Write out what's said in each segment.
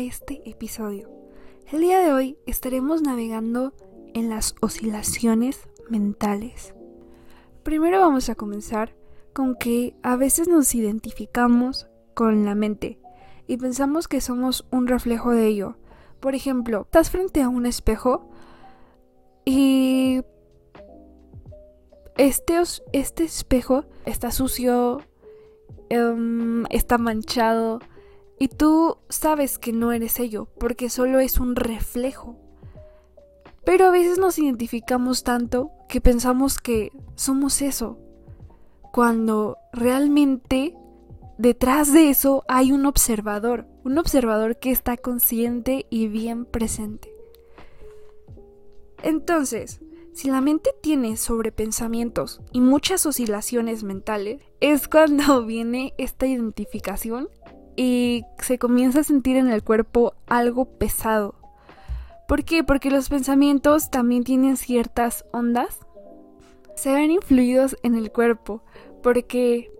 este episodio. El día de hoy estaremos navegando en las oscilaciones mentales. Primero vamos a comenzar con que a veces nos identificamos con la mente y pensamos que somos un reflejo de ello. Por ejemplo, estás frente a un espejo y este, este espejo está sucio, em, está manchado y tú sabes que no eres ello porque solo es un reflejo. Pero a veces nos identificamos tanto que pensamos que somos eso, cuando realmente detrás de eso hay un observador, un observador que está consciente y bien presente. Entonces, si la mente tiene sobrepensamientos y muchas oscilaciones mentales, es cuando viene esta identificación y se comienza a sentir en el cuerpo algo pesado. ¿Por qué? Porque los pensamientos también tienen ciertas ondas. Se ven influidos en el cuerpo porque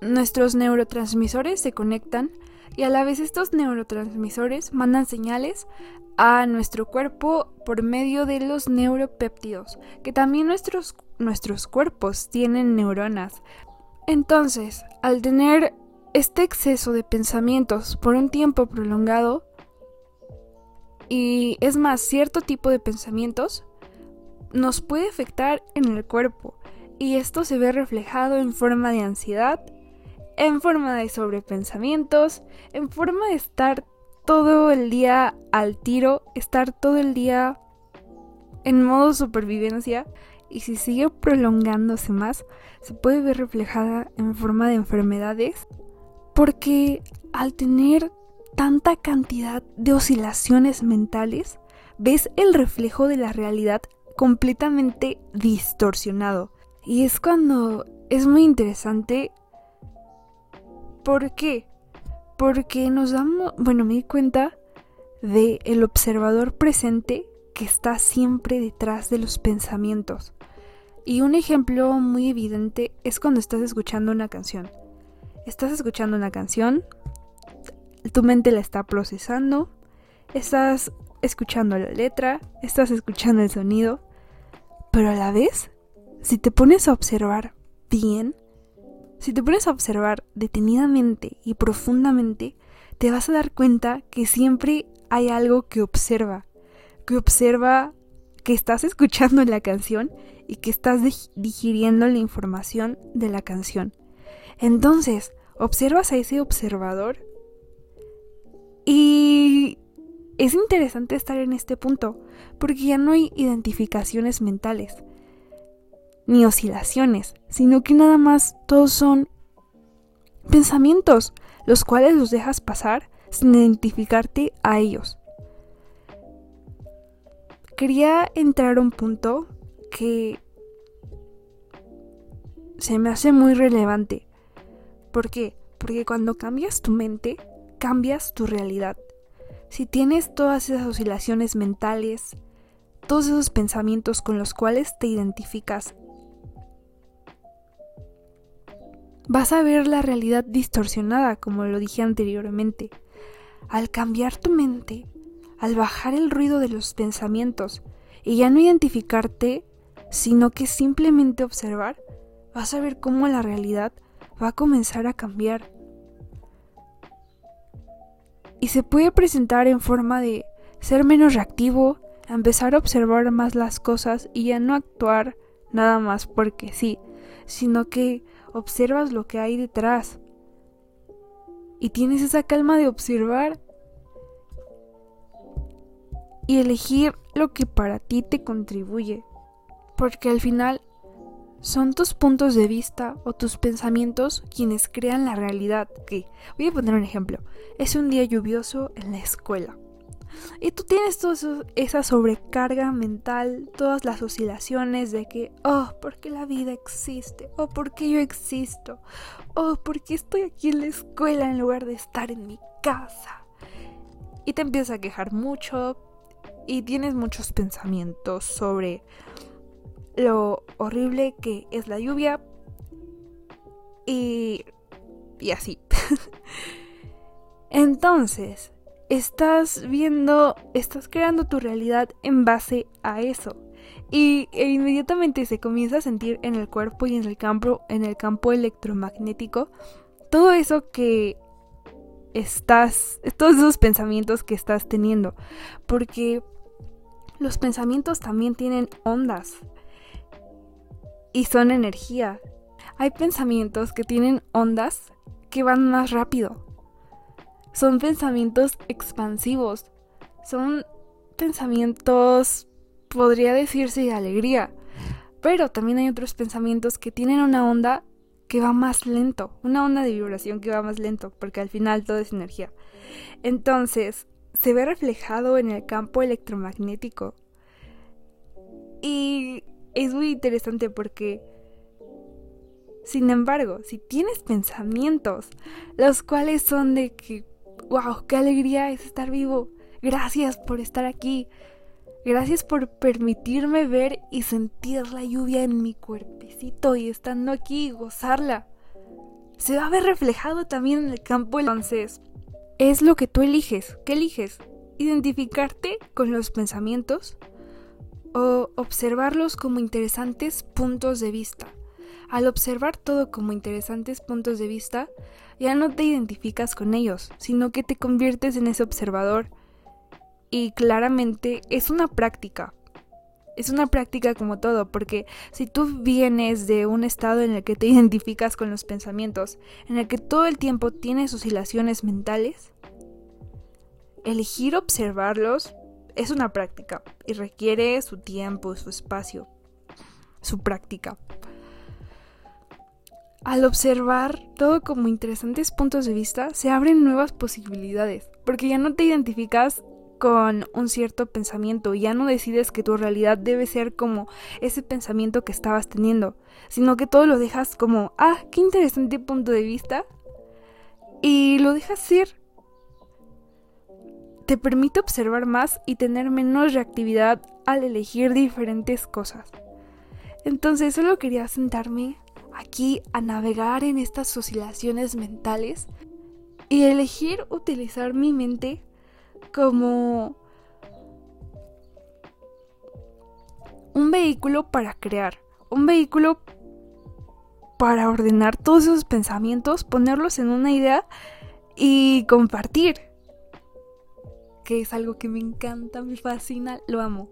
nuestros neurotransmisores se conectan y a la vez estos neurotransmisores mandan señales a nuestro cuerpo por medio de los neuropéptidos, que también nuestros, nuestros cuerpos tienen neuronas. Entonces, al tener este exceso de pensamientos por un tiempo prolongado, y es más, cierto tipo de pensamientos, nos puede afectar en el cuerpo, y esto se ve reflejado en forma de ansiedad, en forma de sobrepensamientos, en forma de estar todo el día al tiro, estar todo el día en modo supervivencia y si sigue prolongándose más, se puede ver reflejada en forma de enfermedades porque al tener tanta cantidad de oscilaciones mentales, ves el reflejo de la realidad completamente distorsionado. Y es cuando es muy interesante. ¿Por qué? porque nos damos, bueno, me di cuenta de el observador presente que está siempre detrás de los pensamientos. Y un ejemplo muy evidente es cuando estás escuchando una canción. Estás escuchando una canción, tu mente la está procesando, estás escuchando la letra, estás escuchando el sonido, pero a la vez, si te pones a observar bien, si te pones a observar detenidamente y profundamente, te vas a dar cuenta que siempre hay algo que observa, que observa que estás escuchando la canción y que estás digiriendo la información de la canción. Entonces, observas a ese observador y es interesante estar en este punto, porque ya no hay identificaciones mentales ni oscilaciones, sino que nada más todos son pensamientos, los cuales los dejas pasar sin identificarte a ellos. Quería entrar a un punto que se me hace muy relevante. ¿Por qué? Porque cuando cambias tu mente, cambias tu realidad. Si tienes todas esas oscilaciones mentales, todos esos pensamientos con los cuales te identificas vas a ver la realidad distorsionada, como lo dije anteriormente. Al cambiar tu mente, al bajar el ruido de los pensamientos y ya no identificarte, sino que simplemente observar, vas a ver cómo la realidad va a comenzar a cambiar. Y se puede presentar en forma de ser menos reactivo, empezar a observar más las cosas y ya no actuar nada más porque sí, sino que observas lo que hay detrás. Y tienes esa calma de observar y elegir lo que para ti te contribuye. Porque al final son tus puntos de vista o tus pensamientos quienes crean la realidad. Que, voy a poner un ejemplo. Es un día lluvioso en la escuela. Y tú tienes toda esa sobrecarga mental, todas las oscilaciones de que, oh, porque la vida existe, o oh, porque yo existo, oh, porque estoy aquí en la escuela en lugar de estar en mi casa. Y te empiezas a quejar mucho y tienes muchos pensamientos sobre lo horrible que es la lluvia y, y así. Entonces, estás viendo, estás creando tu realidad en base a eso. Y e inmediatamente se comienza a sentir en el cuerpo y en el campo, en el campo electromagnético todo eso que estás, todos esos pensamientos que estás teniendo. Porque los pensamientos también tienen ondas y son energía. Hay pensamientos que tienen ondas que van más rápido. Son pensamientos expansivos. Son pensamientos, podría decirse, de alegría. Pero también hay otros pensamientos que tienen una onda que va más lento, una onda de vibración que va más lento, porque al final todo es energía. Entonces, se ve reflejado en el campo electromagnético. Y es muy interesante porque, sin embargo, si tienes pensamientos, los cuales son de que, wow, qué alegría es estar vivo, gracias por estar aquí, Gracias por permitirme ver y sentir la lluvia en mi cuerpecito y estando aquí gozarla. Se va a ver reflejado también en el campo. Entonces, es lo que tú eliges. ¿Qué eliges? ¿Identificarte con los pensamientos o observarlos como interesantes puntos de vista? Al observar todo como interesantes puntos de vista, ya no te identificas con ellos, sino que te conviertes en ese observador y claramente es una práctica. Es una práctica como todo, porque si tú vienes de un estado en el que te identificas con los pensamientos, en el que todo el tiempo tienes oscilaciones mentales, elegir observarlos es una práctica y requiere su tiempo, su espacio, su práctica. Al observar todo como interesantes puntos de vista, se abren nuevas posibilidades, porque ya no te identificas con un cierto pensamiento ya no decides que tu realidad debe ser como ese pensamiento que estabas teniendo, sino que todo lo dejas como, ah, qué interesante punto de vista y lo dejas ser. Te permite observar más y tener menos reactividad al elegir diferentes cosas. Entonces solo quería sentarme aquí a navegar en estas oscilaciones mentales y elegir utilizar mi mente como un vehículo para crear, un vehículo para ordenar todos esos pensamientos, ponerlos en una idea y compartir. Que es algo que me encanta, me fascina, lo amo.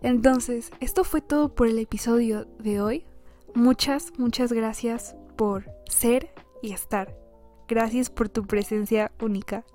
Entonces, esto fue todo por el episodio de hoy. Muchas, muchas gracias por ser y estar. Gracias por tu presencia única.